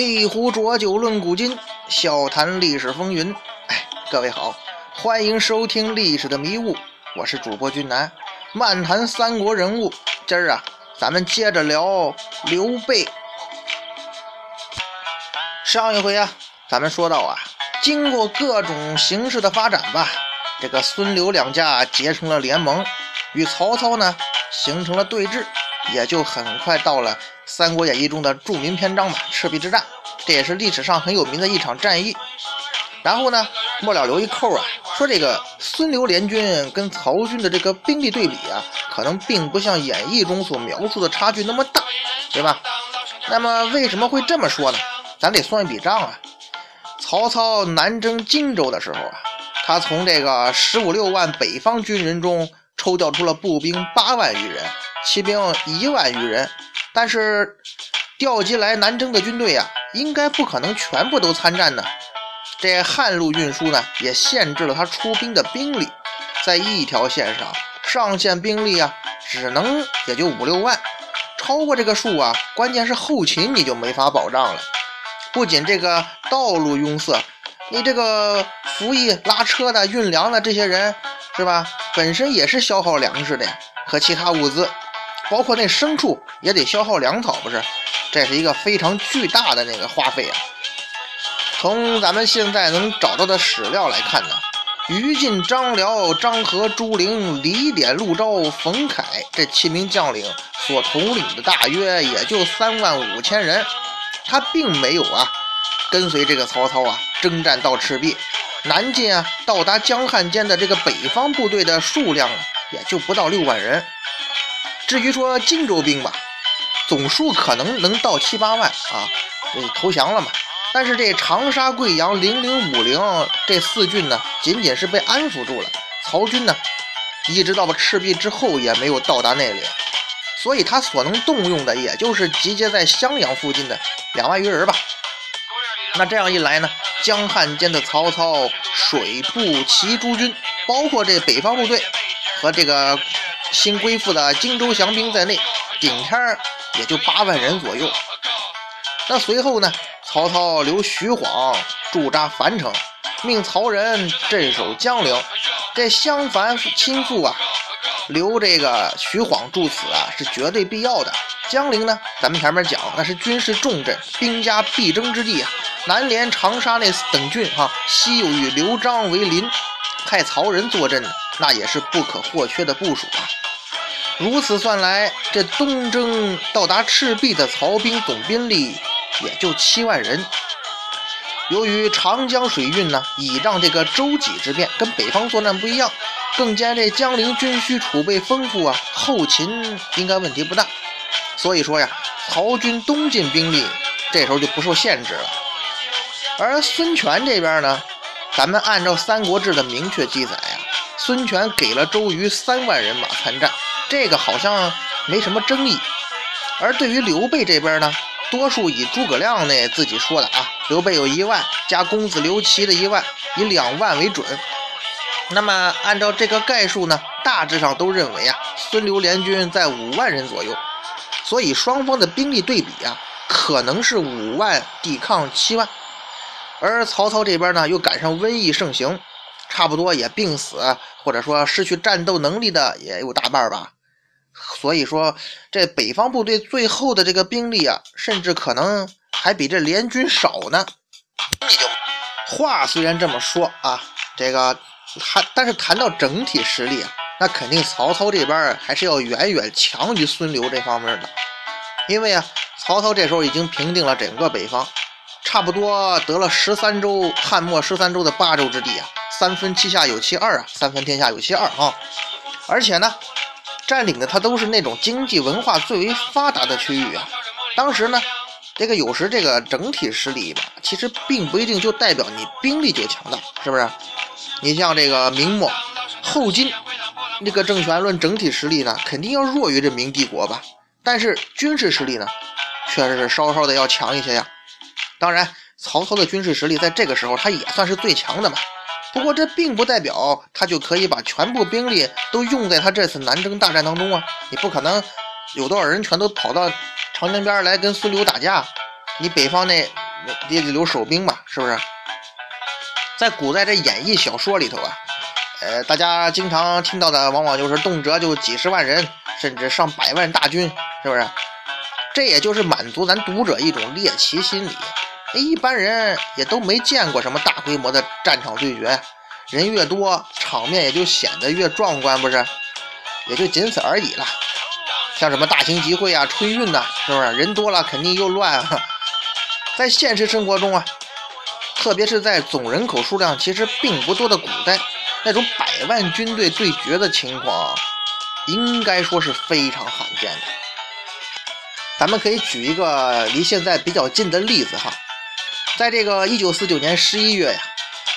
一壶浊酒论古今，笑谈历史风云。哎，各位好，欢迎收听《历史的迷雾》，我是主播君南，漫谈三国人物。今儿啊，咱们接着聊刘备。上一回啊，咱们说到啊，经过各种形势的发展吧，这个孙刘两家结成了联盟，与曹操呢形成了对峙，也就很快到了。《三国演义》中的著名篇章吧，赤壁之战，这也是历史上很有名的一场战役。然后呢，末了留一扣啊，说这个孙刘联军跟曹军的这个兵力对比啊，可能并不像演义中所描述的差距那么大，对吧？那么为什么会这么说呢？咱得算一笔账啊。曹操南征荆州的时候啊，他从这个十五六万北方军人中抽调出了步兵八万余人，骑兵一万余人。但是调集来南征的军队呀，应该不可能全部都参战呢。这汉路运输呢，也限制了他出兵的兵力，在一条线上，上线兵力啊，只能也就五六万。超过这个数啊，关键是后勤你就没法保障了。不仅这个道路拥塞，你这个服役拉车的、运粮的这些人，是吧？本身也是消耗粮食的和其他物资。包括那牲畜也得消耗粮草，不是？这是一个非常巨大的那个花费啊。从咱们现在能找到的史料来看呢，于禁、张辽、张合、朱灵、李典、陆昭、冯凯这七名将领所统领的大约也就三万五千人，他并没有啊跟随这个曹操啊征战到赤壁、南进啊，到达江汉间的这个北方部队的数量也就不到六万人。至于说荆州兵吧，总数可能能到七八万啊，投降了嘛。但是这长沙、贵阳、零零五零这四郡呢，仅仅是被安抚住了。曹军呢，一直到了赤壁之后也没有到达那里，所以他所能动用的，也就是集结在襄阳附近的两万余人吧。那这样一来呢，江汉间的曹操水步骑诸军，包括这北方部队和这个。新归附的荆州降兵在内，顶天儿也就八万人左右。那随后呢，曹操留徐晃驻扎樊城，命曹仁镇守江陵。这襄樊亲附啊，留这个徐晃驻此啊，是绝对必要的。江陵呢，咱们前面讲，那是军事重镇，兵家必争之地啊。南连长沙那等郡哈，西又与刘璋为邻，派曹仁坐镇，那也是不可或缺的部署啊。如此算来，这东征到达赤壁的曹兵总兵力也就七万人。由于长江水运呢，倚仗这个舟楫之便，跟北方作战不一样，更兼这江陵军需储备丰富啊，后勤应该问题不大。所以说呀，曹军东进兵力这时候就不受限制了。而孙权这边呢，咱们按照《三国志》的明确记载，孙权给了周瑜三万人马参战。这个好像没什么争议，而对于刘备这边呢，多数以诸葛亮那自己说的啊，刘备有一万加公子刘琦的一万，以两万为准。那么按照这个概述呢，大致上都认为啊，孙刘联军在五万人左右，所以双方的兵力对比啊，可能是五万抵抗七万。而曹操这边呢，又赶上瘟疫盛行，差不多也病死或者说失去战斗能力的也有大半吧。所以说，这北方部队最后的这个兵力啊，甚至可能还比这联军少呢。你就话虽然这么说啊，这个还，但是谈到整体实力啊，那肯定曹操这边还是要远远强于孙刘这方面的。因为啊，曹操这时候已经平定了整个北方，差不多得了十三州汉末十三州的八州之地啊，三分天下有其二啊，三分天下有其二啊，而且呢。占领的他都是那种经济文化最为发达的区域啊。当时呢，这个有时这个整体实力吧，其实并不一定就代表你兵力就强大，是不是？你像这个明末后金这个政权论整体实力呢，肯定要弱于这明帝国吧。但是军事实力呢，确实是稍稍的要强一些呀。当然，曹操的军事实力在这个时候他也算是最强的嘛。不过这并不代表他就可以把全部兵力都用在他这次南征大战当中啊！你不可能有多少人全都跑到长江边来跟孙刘打架，你北方那也得留守兵嘛，是不是？在古代这演义小说里头啊，呃，大家经常听到的往往就是动辄就几十万人，甚至上百万大军，是不是？这也就是满足咱读者一种猎奇心理。一般人也都没见过什么大规模的战场对决，人越多，场面也就显得越壮观，不是？也就仅此而已了。像什么大型集会啊、春运呐，是不是？人多了肯定又乱啊。在现实生活中啊。特别是在总人口数量其实并不多的古代，那种百万军队对决的情况，应该说是非常罕见的。咱们可以举一个离现在比较近的例子哈，在这个1949年11月呀，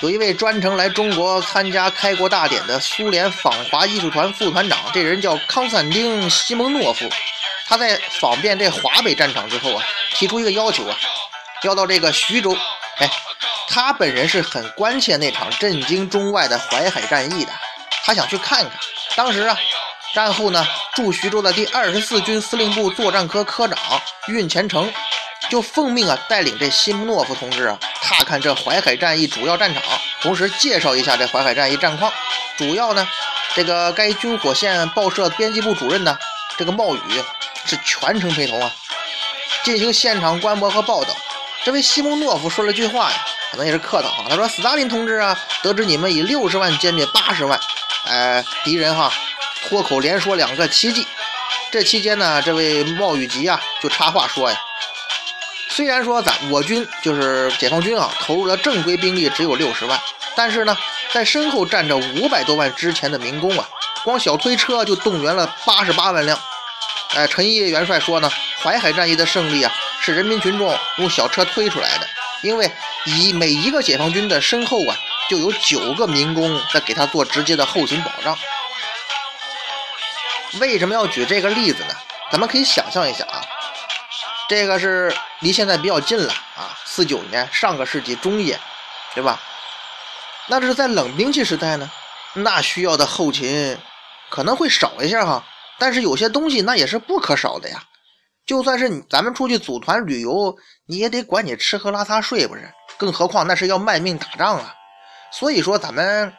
有一位专程来中国参加开国大典的苏联访华艺术团副团长，这人叫康斯坦丁·西蒙诺夫。他在访遍这华北战场之后啊，提出一个要求啊，要到这个徐州，哎。他本人是很关切那场震惊中外的淮海战役的，他想去看看。当时啊，战后呢，驻徐州的第二十四军司令部作战科科长运前程就奉命啊，带领这西姆诺夫同志啊，踏看这淮海战役主要战场，同时介绍一下这淮海战役战况。主要呢，这个该军火线报社编辑部主任呢，这个冒雨是全程陪同啊，进行现场观摩和报道。这位西蒙诺夫说了句话呀。可能也是客套哈，他说：“斯大林同志啊，得知你们以六十万歼灭八十万，呃，敌人哈，脱口连说两个奇迹。这期间呢，这位冒雨吉啊就插话说呀，虽然说咱我军就是解放军啊，投入的正规兵力只有六十万，但是呢，在身后站着五百多万之前的民工啊，光小推车就动员了八十八万辆。哎，陈毅元帅说呢，淮海战役的胜利啊，是人民群众用小车推出来的。”因为以每一个解放军的身后啊，就有九个民工在给他做直接的后勤保障。为什么要举这个例子呢？咱们可以想象一下啊，这个是离现在比较近了啊，四九年，上个世纪中叶，对吧？那这是在冷兵器时代呢，那需要的后勤可能会少一下哈，但是有些东西那也是不可少的呀。就算是你咱们出去组团旅游，你也得管你吃喝拉撒睡，不是？更何况那是要卖命打仗啊！所以说，咱们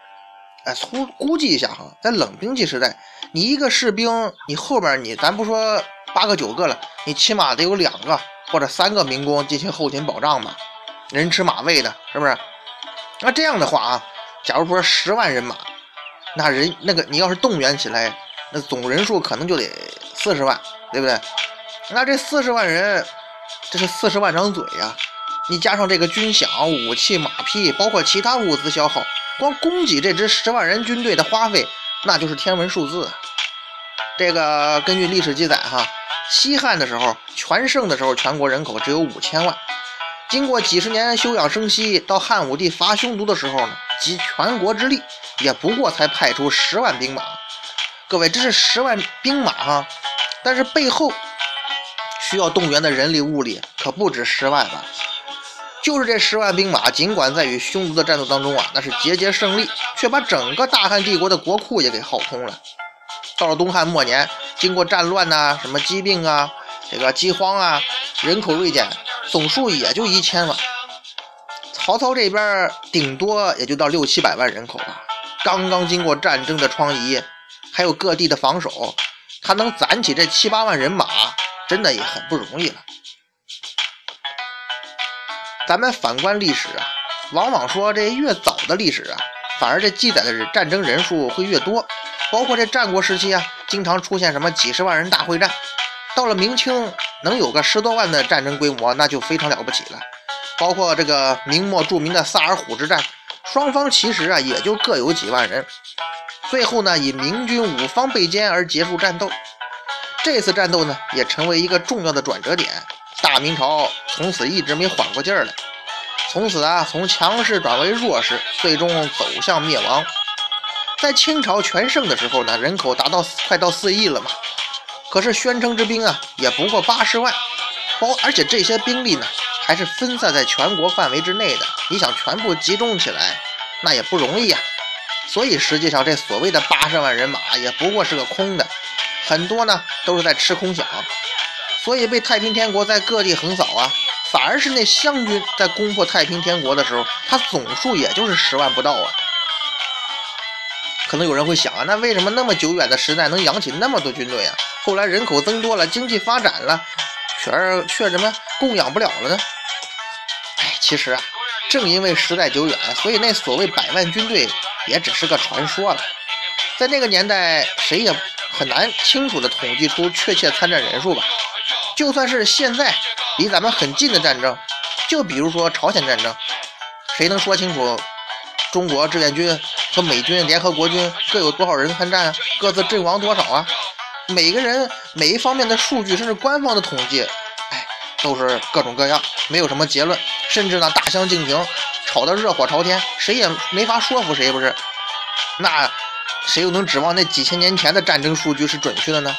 哎，估估计一下哈，在冷兵器时代，你一个士兵，你后边你咱不说八个九个了，你起码得有两个或者三个民工进行后勤保障吧，人吃马喂的，是不是？那这样的话啊，假如说十万人马，那人那个你要是动员起来，那总人数可能就得四十万，对不对？那这四十万人，这是四十万张嘴呀！你加上这个军饷、武器、马匹，包括其他物资消耗，光供给这支十万人军队的花费，那就是天文数字。这个根据历史记载，哈，西汉的时候，全盛的时候，全国人口只有五千万。经过几十年休养生息，到汉武帝伐匈奴的时候呢，集全国之力，也不过才派出十万兵马。各位，这是十万兵马哈，但是背后。需要动员的人力物力可不止十万吧？就是这十万兵马，尽管在与匈奴的战斗当中啊，那是节节胜利，却把整个大汉帝国的国库也给耗空了。到了东汉末年，经过战乱呐，什么疾病啊，这个饥荒啊，人口锐减，总数也就一千万。曹操这边顶多也就到六七百万人口吧。刚刚经过战争的疮痍，还有各地的防守，他能攒起这七八万人马。真的也很不容易了。咱们反观历史啊，往往说这越早的历史啊，反而这记载的战争人数会越多。包括这战国时期啊，经常出现什么几十万人大会战。到了明清，能有个十多万的战争规模，那就非常了不起了。包括这个明末著名的萨尔浒之战，双方其实啊也就各有几万人，最后呢以明军五方被歼而结束战斗。这次战斗呢，也成为一个重要的转折点。大明朝从此一直没缓过劲儿来，从此啊，从强势转为弱势，最终走向灭亡。在清朝全盛的时候呢，人口达到快到四亿了嘛。可是宣称之兵啊，也不过八十万，包而且这些兵力呢，还是分散在全国范围之内的。你想全部集中起来，那也不容易呀。所以实际上，这所谓的八十万人马，也不过是个空的。很多呢都是在吃空饷，所以被太平天国在各地横扫啊，反而是那湘军在攻破太平天国的时候，他总数也就是十万不到啊。可能有人会想啊，那为什么那么久远的时代能养起那么多军队啊？后来人口增多了，经济发展了，却却什么供养不了了呢？哎，其实啊，正因为时代久远，所以那所谓百万军队也只是个传说了。在那个年代，谁也很难清楚地统计出确切参战人数吧。就算是现在离咱们很近的战争，就比如说朝鲜战争，谁能说清楚中国志愿军和美军、联合国军各有多少人参战，各自阵亡多少啊？每个人每一方面的数据，甚至官方的统计，哎，都是各种各样，没有什么结论，甚至呢大相径庭，吵得热火朝天，谁也没法说服谁，不是？那谁又能指望那几千年前的战争数据是准确的呢？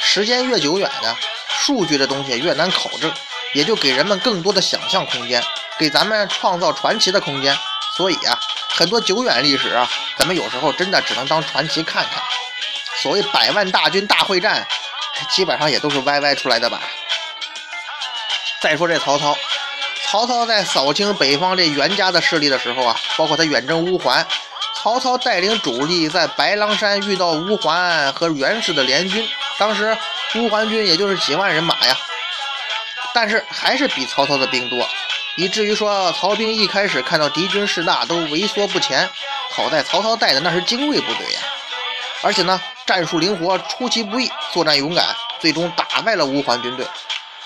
时间越久远呢？数据的东西越难考证，也就给人们更多的想象空间，给咱们创造传奇的空间。所以啊，很多久远历史啊，咱们有时候真的只能当传奇看看。所谓百万大军大会战，基本上也都是歪歪出来的吧。再说这曹操，曹操在扫清北方这袁家的势力的时候啊，包括他远征乌桓，曹操带领主力在白狼山遇到乌桓和袁氏的联军，当时。乌桓军也就是几万人马呀，但是还是比曹操的兵多，以至于说曹兵一开始看到敌军势大都畏缩不前。好在曹操带的那是精锐部队呀，而且呢战术灵活，出其不意，作战勇敢，最终打败了乌桓军队。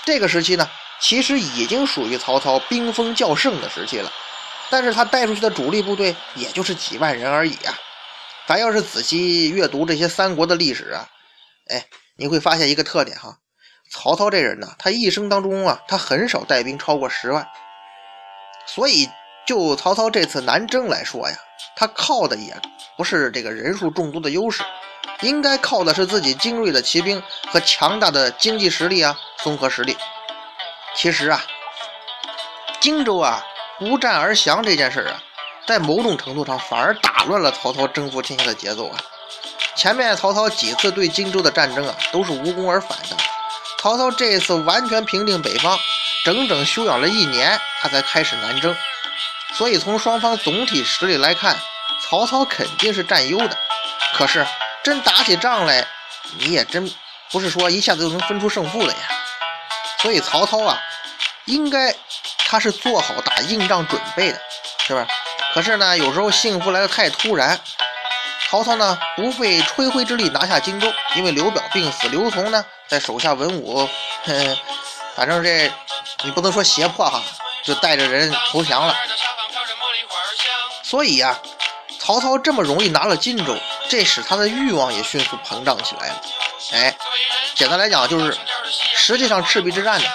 这个时期呢，其实已经属于曹操兵锋较盛的时期了，但是他带出去的主力部队也就是几万人而已呀。咱要是仔细阅读这些三国的历史啊，哎。你会发现一个特点哈，曹操这人呢，他一生当中啊，他很少带兵超过十万。所以就曹操这次南征来说呀，他靠的也不是这个人数众多的优势，应该靠的是自己精锐的骑兵和强大的经济实力啊，综合实力。其实啊，荆州啊不战而降这件事啊，在某种程度上反而打乱了曹操征服天下的节奏啊。前面曹操几次对荆州的战争啊，都是无功而返的。曹操这次完全平定北方，整整休养了一年，他才开始南征。所以从双方总体实力来看，曹操肯定是占优的。可是真打起仗来，你也真不是说一下子就能分出胜负的呀。所以曹操啊，应该他是做好打硬仗准备的，是吧？可是呢，有时候幸福来得太突然。曹操呢，不费吹灰之力拿下荆州，因为刘表病死，刘琮呢在手下文武，哼，反正这你不能说胁迫哈，就带着人投降了。所以呀，曹操这么容易拿了荆州，这使他的欲望也迅速膨胀起来了。哎，简单来讲就是，实际上赤壁之战呢，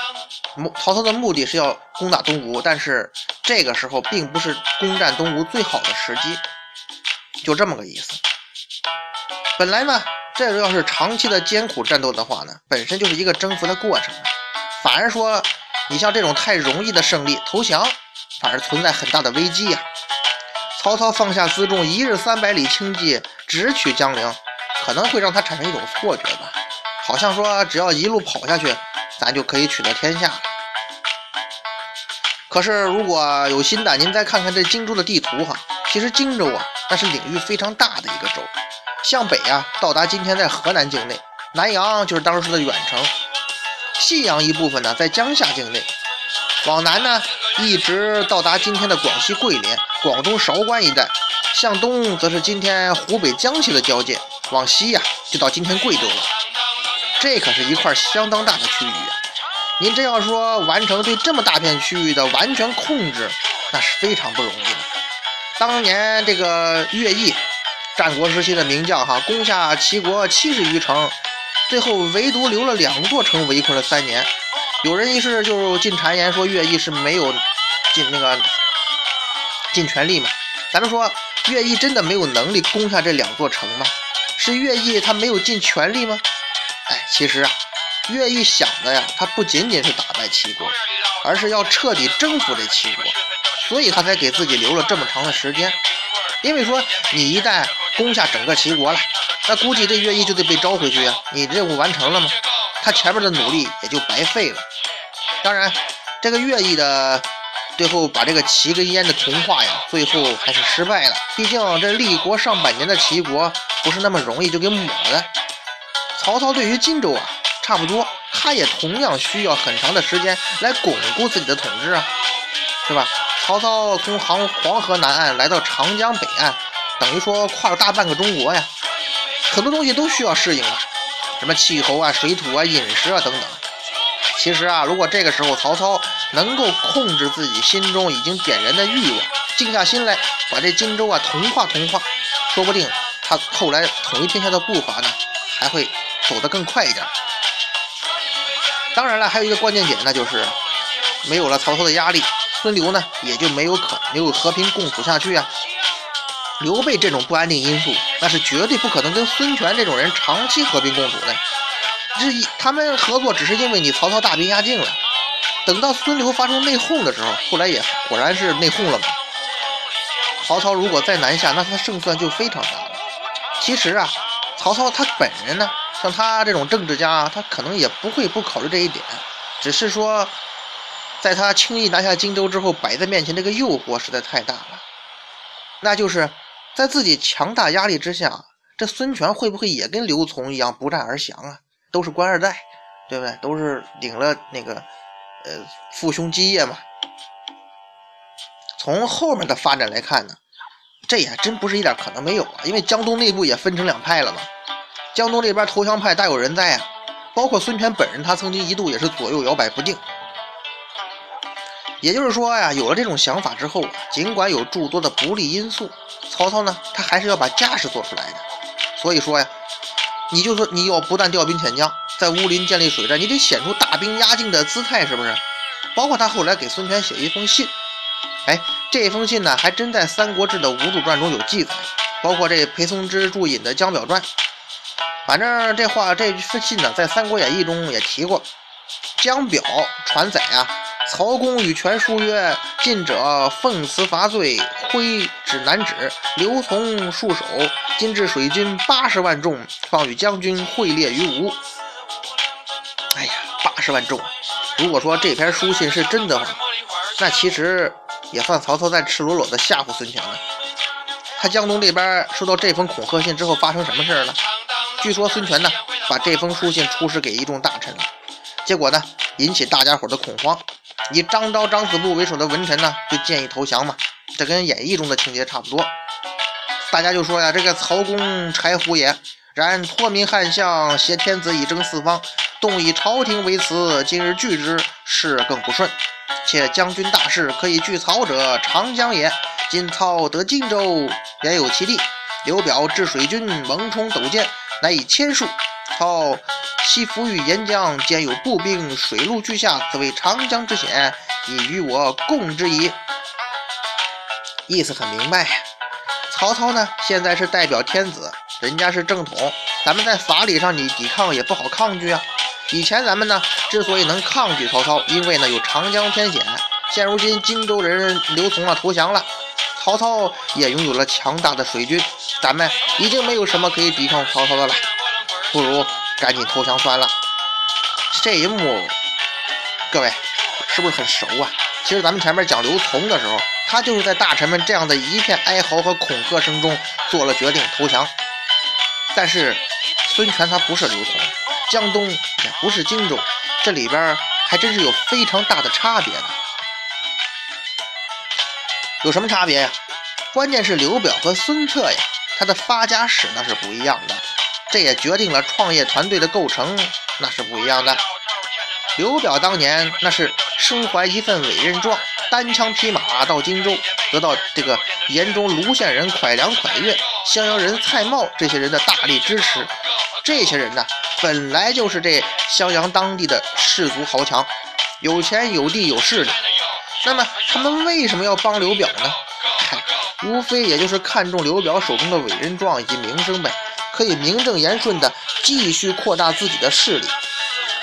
曹操的目的是要攻打东吴，但是这个时候并不是攻占东吴最好的时机，就这么个意思。本来呢，这要是长期的艰苦战斗的话呢，本身就是一个征服的过程。反而说，你像这种太容易的胜利投降，反而存在很大的危机呀。曹操放下辎重，一日三百里轻骑，直取江陵，可能会让他产生一种错觉吧，好像说只要一路跑下去，咱就可以取得天下。可是如果有心的，您再看看这荆州的地图哈，其实荆州啊，那是领域非常大的一个州。向北啊，到达今天在河南境内；南阳就是当时的远城；信阳一部分呢，在江夏境内；往南呢，一直到达今天的广西桂林、广东韶关一带；向东则是今天湖北江西的交界；往西呀，就到今天贵州了。这可是一块相当大的区域啊！您真要说完成对这么大片区域的完全控制，那是非常不容易的。当年这个乐毅。战国时期的名将哈，攻下齐国七十余城，最后唯独留了两座城围困了三年。有人一是就进谗言说乐毅是没有尽那个尽全力嘛。咱们说乐毅真的没有能力攻下这两座城吗？是乐毅他没有尽全力吗？哎，其实啊，乐毅想的呀，他不仅仅是打败齐国，而是要彻底征服这齐国，所以他才给自己留了这么长的时间。因为说你一旦攻下整个齐国了，那估计这乐毅就得被召回去呀。你任务完成了吗？他前面的努力也就白费了。当然，这个乐毅的最后把这个齐跟燕的同化呀，最后还是失败了。毕竟这立国上百年的齐国不是那么容易就给抹的。曹操对于荆州啊，差不多，他也同样需要很长的时间来巩固自己的统治啊，是吧？曹操从黄黄河南岸来到长江北岸，等于说跨了大半个中国呀，很多东西都需要适应啊，什么气候啊、水土啊、饮食啊等等。其实啊，如果这个时候曹操能够控制自己心中已经点燃的欲望，静下心来把这荆州啊同化同化，说不定他后来统一天下的步伐呢还会走得更快一点。当然了，还有一个关键点，那就是没有了曹操的压力。孙刘呢，也就没有可没有和平共处下去啊。刘备这种不安定因素，那是绝对不可能跟孙权这种人长期和平共处的。这一他们合作只是因为你曹操大兵压境了。等到孙刘发生内讧的时候，后来也果然是内讧了嘛。曹操如果再南下，那他胜算就非常大了。其实啊，曹操他本人呢，像他这种政治家，他可能也不会不考虑这一点，只是说。在他轻易拿下荆州之后，摆在面前这个诱惑实在太大了。那就是在自己强大压力之下，这孙权会不会也跟刘琮一样不战而降啊？都是官二代，对不对？都是领了那个呃父兄基业嘛。从后面的发展来看呢，这也真不是一点可能没有啊。因为江东内部也分成两派了嘛。江东这边投降派大有人在啊，包括孙权本人，他曾经一度也是左右摇摆不定。也就是说呀，有了这种想法之后啊，尽管有诸多的不利因素，曹操呢，他还是要把架势做出来的。所以说呀，你就说你要不但调兵遣将，在乌林建立水战，你得显出大兵压境的姿态，是不是？包括他后来给孙权写一封信，哎，这封信呢，还真在《三国志》的吴主传中有记载，包括这裴松之注引的《江表传》。反正这话这封信呢，在《三国演义》中也提过，江表传载啊。曹公与权书曰：“近者奉辞伐罪，挥指南指。刘琮戍守，今至水军八十万众，方与将军会列于吴。”哎呀，八十万众！如果说这篇书信是真的话，那其实也算曹操在赤裸裸的吓唬孙权了。他江东这边收到这封恐吓信之后，发生什么事了？据说孙权呢，把这封书信出示给一众大臣了，结果呢，引起大家伙的恐慌。以张昭、张子布为首的文臣呢，就建议投降嘛。这跟演义中的情节差不多。大家就说呀：“这个曹公豺虎也，然托民汉相，挟天子以征四方，动以朝廷为辞。今日拒之，事更不顺。且将军大事可以拒曹者，长江也。今操得荆州，原有其地。刘表治水军，猛冲斗舰，乃以千数。操。”西伏于沿江，兼有步兵，水陆俱下，此为长江之险，已与我共之矣。意思很明白，曹操呢，现在是代表天子，人家是正统，咱们在法理上你抵抗也不好抗拒啊。以前咱们呢，之所以能抗拒曹操，因为呢有长江天险。现如今荆州人刘琮啊投降了，曹操也拥有了强大的水军，咱们已经没有什么可以抵抗曹操的了，不如。赶紧投降算了。这一幕，各位是不是很熟啊？其实咱们前面讲刘琮的时候，他就是在大臣们这样的一片哀嚎和恐吓声中做了决定投降。但是孙权他不是刘琮，江东也不是荆州，这里边还真是有非常大的差别的。有什么差别呀？关键是刘表和孙策呀，他的发家史那是不一样的。这也决定了创业团队的构成，那是不一样的。刘表当年那是身怀一份委任状，单枪匹马到荆州，得到这个延中卢县人蒯良、蒯越、襄阳人蔡瑁这些人的大力支持。这些人呢，本来就是这襄阳当地的士族豪强，有钱有地有势力。那么他们为什么要帮刘表呢？嗨，无非也就是看中刘表手中的委任状以及名声呗。可以名正言顺地继续扩大自己的势力。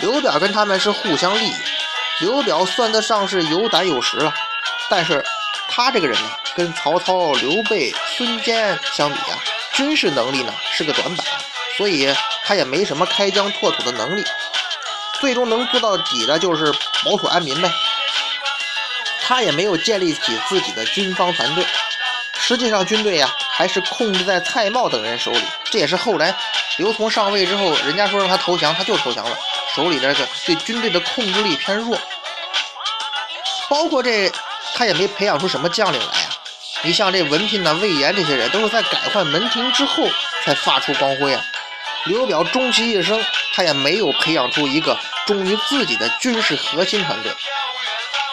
刘表跟他们是互相利益。刘表算得上是有胆有识了，但是他这个人呢，跟曹操、刘备、孙坚相比啊，军事能力呢是个短板，所以他也没什么开疆拓土的能力。最终能做到底的就是保土安民呗。他也没有建立起自己的军方团队。实际上，军队呀还是控制在蔡瑁等人手里。这也是后来刘琮上位之后，人家说让他投降，他就投降了。手里的这个对军队的控制力偏弱，包括这他也没培养出什么将领来呀。你像这文聘呐、魏延这些人，都是在改换门庭之后才发出光辉啊。刘表终其一生，他也没有培养出一个忠于自己的军事核心团队。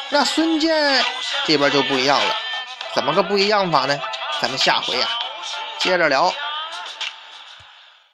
那孙坚这边就不一样了，怎么个不一样法呢？咱们下回呀接着聊。